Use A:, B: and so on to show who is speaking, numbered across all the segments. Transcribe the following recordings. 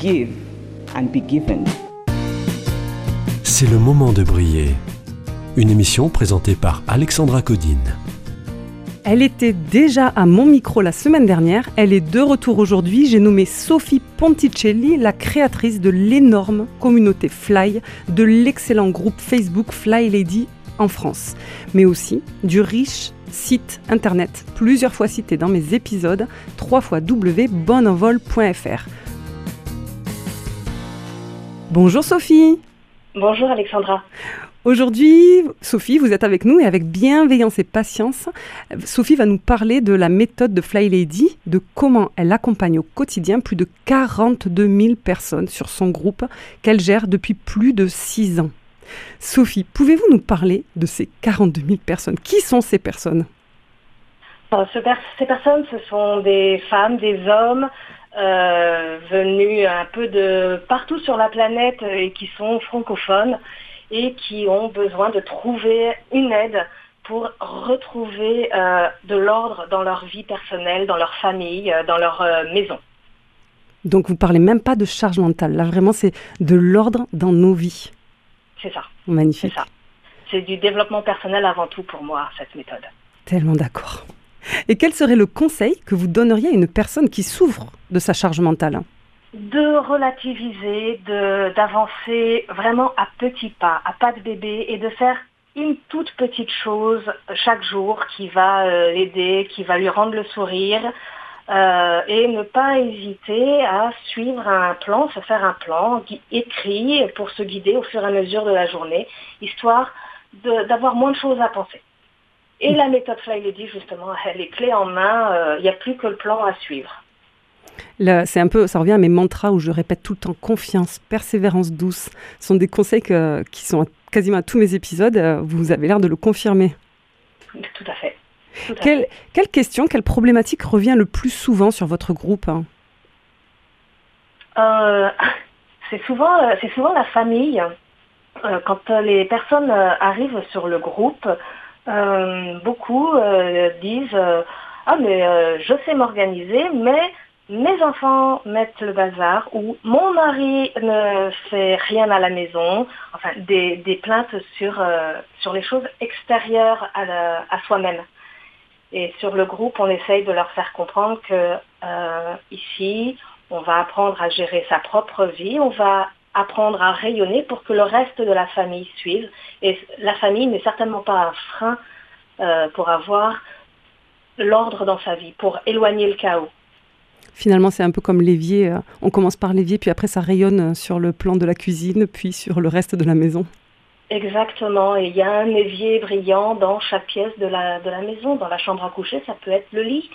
A: Give and be given.
B: C'est le moment de briller. Une émission présentée par Alexandra Codine.
C: Elle était déjà à mon micro la semaine dernière. Elle est de retour aujourd'hui. J'ai nommé Sophie Ponticelli, la créatrice de l'énorme communauté Fly, de l'excellent groupe Facebook Fly Lady en France, mais aussi du riche site internet, plusieurs fois cité dans mes épisodes, www.bonenvol.fr. Bonjour Sophie
D: Bonjour Alexandra.
C: Aujourd'hui, Sophie, vous êtes avec nous et avec bienveillance et patience, Sophie va nous parler de la méthode de Fly Lady, de comment elle accompagne au quotidien plus de 42 000 personnes sur son groupe qu'elle gère depuis plus de 6 ans. Sophie, pouvez-vous nous parler de ces 42 000 personnes? Qui sont ces personnes?
D: Alors, ce per- ces personnes, ce sont des femmes, des hommes euh, venus un peu de partout sur la planète et qui sont francophones et qui ont besoin de trouver une aide pour retrouver euh, de l'ordre dans leur vie personnelle, dans leur famille, euh, dans leur euh, maison.
C: Donc vous parlez même pas de charge mentale, là vraiment c'est de l'ordre dans nos vies.
D: C'est ça,
C: Magnifique.
D: c'est ça. C'est du développement personnel avant tout pour moi, cette méthode.
C: Tellement d'accord. Et quel serait le conseil que vous donneriez à une personne qui souffre de sa charge mentale
D: de relativiser, de- d'avancer vraiment à petits pas, à pas de bébé et de faire une toute petite chose chaque jour qui va euh, l'aider, qui va lui rendre le sourire euh, et ne pas hésiter à suivre un plan, se faire un plan écrit pour se guider au fur et à mesure de la journée, histoire d'avoir moins de choses à penser. Et la méthode Fly Lady, justement, elle est clé en main, euh, il n'y a plus que le plan à suivre.
C: C'est un peu, ça revient à mes mantras où je répète tout le temps confiance, persévérance douce. Ce sont des conseils que- qui sont à- quasiment à tous mes épisodes. Euh, Vous avez l'air de le confirmer.
D: Tout à fait. Tout à
C: Quelle,
D: fait.
C: quelle question, quelle problématique revient le plus souvent sur votre groupe hein?
D: Euh, c'est souvent, c'est souvent la famille. Quand les personnes arrivent sur le groupe, beaucoup euh, disent euh, ah mais euh, je sais m'organiser, mais mes enfants mettent le bazar ou mon mari ne fait rien à la maison. Enfin, des, plaintes sur euh, sur les choses extérieures à, soi-même. Et sur le groupe, on essaye de leur faire comprendre que euh, ici, on va apprendre à gérer sa propre vie, on va apprendre à rayonner pour que le reste de la famille suive. Et la famille n'est certainement pas un frein euh, pour avoir l'ordre dans sa vie, pour éloigner le chaos.
C: Finalement, c'est un peu comme l'évier. euh, On commence par l'évier, puis après ça rayonne sur le plan de la cuisine, puis sur le reste de la maison.
D: Exactement, et il y a un évier brillant dans chaque pièce de la, de la maison. Dans la chambre à coucher, ça peut être le lit.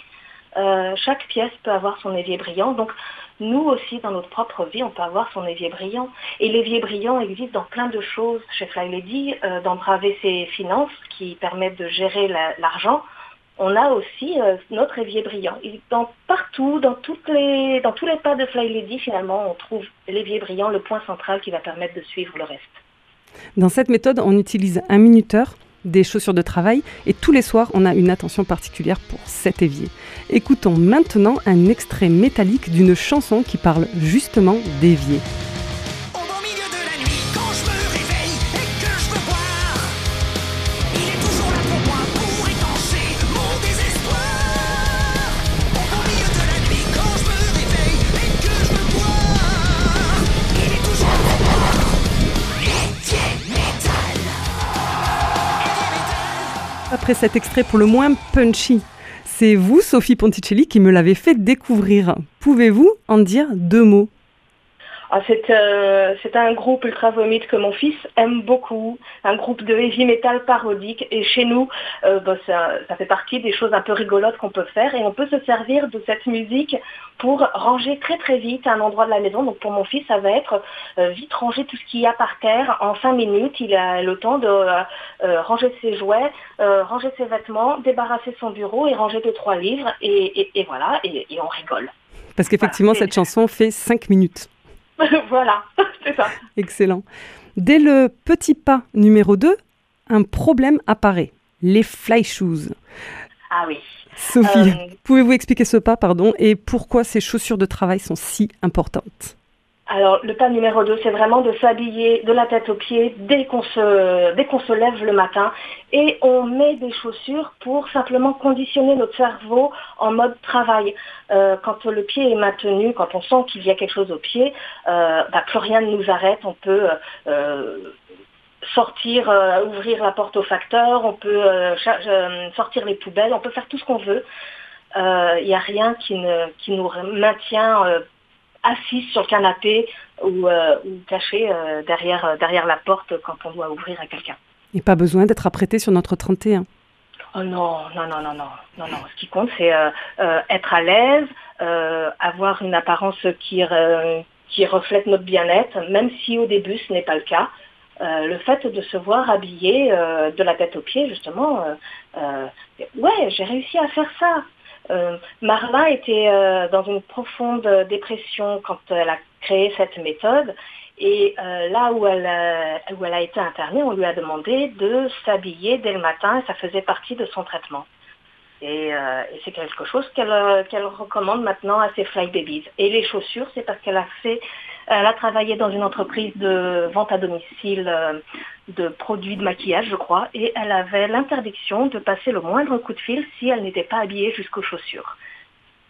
D: Euh, chaque pièce peut avoir son évier brillant. Donc nous aussi, dans notre propre vie, on peut avoir son évier brillant. Et l'évier brillant existe dans plein de choses chez Fly Lady, euh, d'embraver ses finances qui permettent de gérer la- l'argent. On a aussi euh, notre évier brillant. Et dans, partout, dans, dans tous les pas de Fly Lady, finalement, on trouve l'évier brillant, le point central qui va permettre de suivre le reste.
C: Dans cette méthode, on utilise un minuteur, des chaussures de travail, et tous les soirs, on a une attention particulière pour cet évier. Écoutons maintenant un extrait métallique d'une chanson qui parle justement d'évier. Après cet extrait pour le moins punchy, c'est vous, Sophie Ponticelli, qui me l'avez fait découvrir. Pouvez-vous en dire deux mots?
D: Ah, c'est euh, c'est un groupe ultra vomite que mon fils aime beaucoup, un groupe de heavy metal parodique. Et chez nous, euh, bah, ça, ça fait partie des choses un peu rigolotes qu'on peut faire. Et on peut se servir de cette musique pour ranger très très vite un endroit de la maison. Donc pour mon fils, ça va être euh, vite ranger tout ce qu'il y a par terre. En cinq minutes, il a le temps de ranger ses jouets, ranger ses vêtements, débarrasser son bureau et ranger deux trois livres. Et, et- et voilà, et, et on rigole.
C: Parce qu'effectivement,
D: Voilà,
C: cette chanson fait 5 minutes.
D: voilà, c'est ça.
C: Excellent. Dès le petit pas numéro 2, un problème apparaît. Les fly shoes.
D: Ah oui.
C: Sophie,
D: Euh,
C: pouvez-vous expliquer ce pas, pardon, et pourquoi ces chaussures de travail sont si importantes?
D: Alors, le pas numéro 2, c'est vraiment de s'habiller de la tête aux pieds dès qu'on se, se lève le matin. Et on met des chaussures pour simplement conditionner notre cerveau en mode travail. Euh, quand le pied est maintenu, quand on sent qu'il y a quelque chose au pied, euh, bah, plus rien ne nous arrête. On peut euh, sortir, ouvrir la porte au facteur, on peut sortir les poubelles, on peut faire tout ce qu'on veut. Il n'y a rien qui nous maintient euh, assis sur le canapé ou, euh, ou caché euh, derrière, euh, derrière la porte quand on doit ouvrir à quelqu'un.
C: Et pas besoin d'être apprêté sur notre 31.
D: Oh non, non, non, non, non, non, non. Ce qui compte, c'est euh, être à l'aise, avoir une apparence qui, qui reflète notre bien-être, même si au début ce n'est pas le cas. Euh, le fait de se voir habillé euh, de la tête aux pieds, justement, euh, ouais, j'ai réussi à faire ça. Euh, Marla était euh, dans une profonde dépression quand elle a créé cette méthode. Et euh, là où elle a été internée, on lui a demandé de s'habiller dès le matin et ça faisait partie de son traitement. Et, euh, et c'est quelque chose qu'elle euh, recommande maintenant à ses fly babies. Et les chaussures, c'est parce qu'elle a fait, elle a travaillé dans une entreprise de vente à domicile euh, de produits de maquillage, je crois, et elle avait l'interdiction de passer le moindre coup de fil si elle n'était pas habillée jusqu'aux chaussures.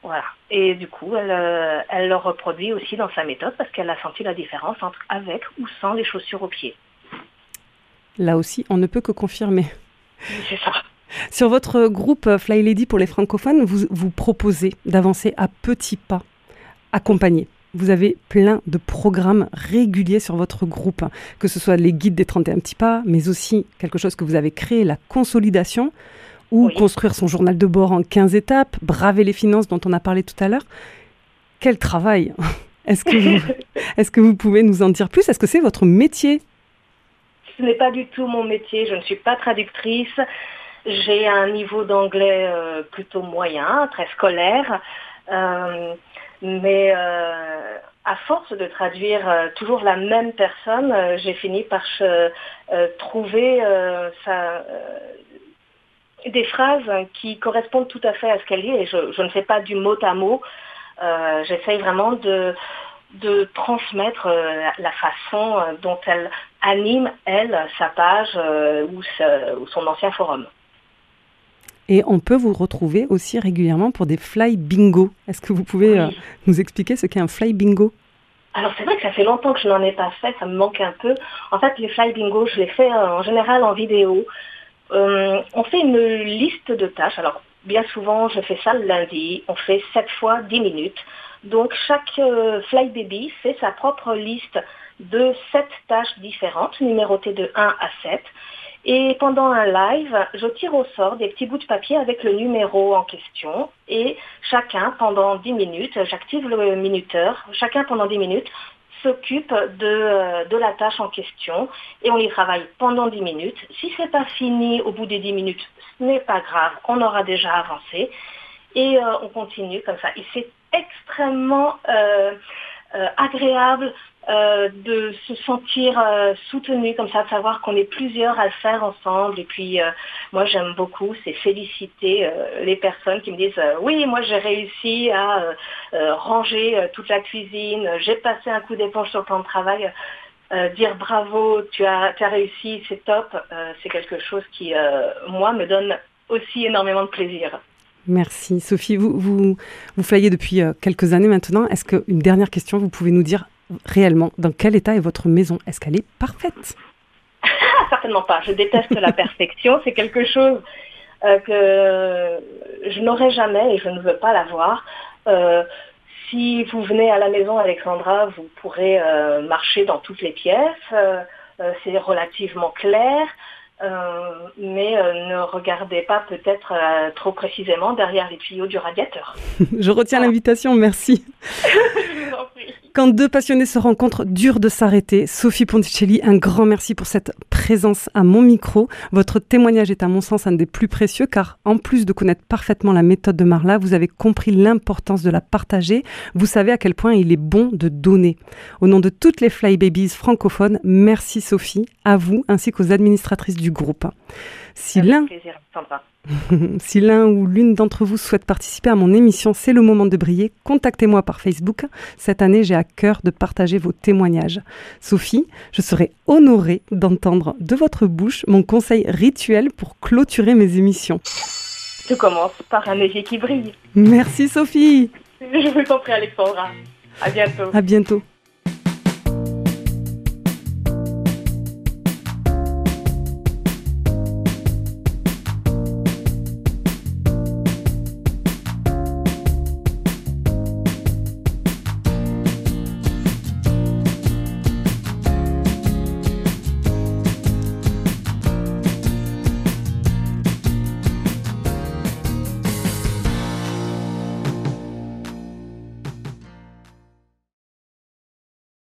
D: Voilà. Et du coup, elle, elle le reproduit aussi dans sa méthode parce qu'elle a senti la différence entre avec ou sans les chaussures aux pieds.
C: Là aussi, on ne peut que confirmer.
D: C'est ça.
C: Sur votre groupe euh, Fly Lady pour les francophones, vous, vous proposez d'avancer à petits pas, accompagnés. Vous avez plein de programmes réguliers sur votre groupe, que ce soit les guides des 31 petits pas, mais aussi quelque chose que vous avez créé, la consolidation, ou
D: Oui.
C: construire son journal de bord en 15 étapes, braver les finances dont on a parlé tout à l'heure. Quel travail Est-ce que, vous, est-ce que vous pouvez nous en dire plus? Est-ce que c'est votre métier?
D: Ce n'est pas du tout mon métier. Je ne suis pas traductrice. J'ai un niveau d'anglais euh, plutôt moyen, très scolaire. Euh, mais euh, à force de traduire toujours la même personne, j'ai fini par trouver des phrases qui correspondent tout à fait à ce qu'elle dit. Et je, ne fais pas du mot à mot. J'essaye vraiment de, transmettre la, façon dont elle anime, elle, sa page ou son ancien forum.
C: Et on peut vous retrouver aussi régulièrement pour des fly bingo. Est-ce que vous pouvez euh, nous expliquer ce qu'est un fly bingo?
D: Alors c'est vrai que ça fait longtemps que je n'en ai pas fait, ça me manque un peu. En fait, les fly bingo, je les fais euh, en général en vidéo. Euh, on fait une liste de tâches. Alors bien souvent, je fais ça le lundi. On fait 7 fois 10 minutes. Donc chaque euh, fly baby fait sa propre liste de 7 tâches différentes, numérotées de 1 à 7. Et pendant un live, je tire au sort des petits bouts de papier avec le numéro en question. Et chacun, pendant 10 minutes, j'active le minuteur, chacun pendant 10 minutes s'occupe de, euh, de la tâche en question et on y travaille pendant 10 minutes. Si c'est pas fini au bout des 10 minutes, ce n'est pas grave, on aura déjà avancé et euh, on continue comme ça. Et c'est extrêmement euh, agréable euh, de se sentir euh, soutenu comme ça, de savoir qu'on est plusieurs à le faire ensemble. Et puis euh, moi j'aime beaucoup, c'est féliciter euh, les personnes qui me disent oui, moi j'ai réussi à ranger toute la cuisine, j'ai passé un coup d'éponge sur le plan de travail. Dire bravo, tu as, tu as réussi, c'est top, c'est quelque chose qui, moi, me donne aussi énormément de plaisir.
C: Merci. Sophie, vous, vous, vous flyez depuis quelques années maintenant. Est-ce qu'une dernière question, vous pouvez nous dire réellement dans quel état est votre maison? Est-ce qu'elle est parfaite?
D: Certainement pas. Je déteste la perfection. C'est quelque chose euh, que je n'aurai jamais et je ne veux pas l'avoir. Euh, si vous venez à la maison Alexandra, vous pourrez euh, marcher dans toutes les pièces. C'est relativement clair. Mais ne regardez pas peut-être trop précisément derrière les tuyaux du radiateur.
C: Je retiens l'invitation, merci.
D: Je vous en prie.
C: Quand deux passionnés se rencontrent, dur de s'arrêter. Sophie Ponticelli, un grand merci pour cette présence à mon micro. Votre témoignage est à mon sens un des plus précieux car en plus de connaître parfaitement la méthode de Marla, vous avez compris l'importance de la partager. Vous savez à quel point il est bon de donner. Au nom de toutes les Fly Babies francophones, merci Sophie, à vous ainsi qu'aux administratrices du groupe. Si l'un. si l'un ou l'une d'entre vous souhaite participer à mon émission C'est le moment de briller, contactez-moi par Facebook. Cette année, j'ai à cœur de partager vos témoignages. Sophie, je serai honorée d'entendre de votre bouche mon conseil rituel pour clôturer mes émissions.
D: Je commence par un évier qui brille.
C: Merci Sophie,
D: Je vous en prie, Alexandra. À bientôt.
C: à bientôt.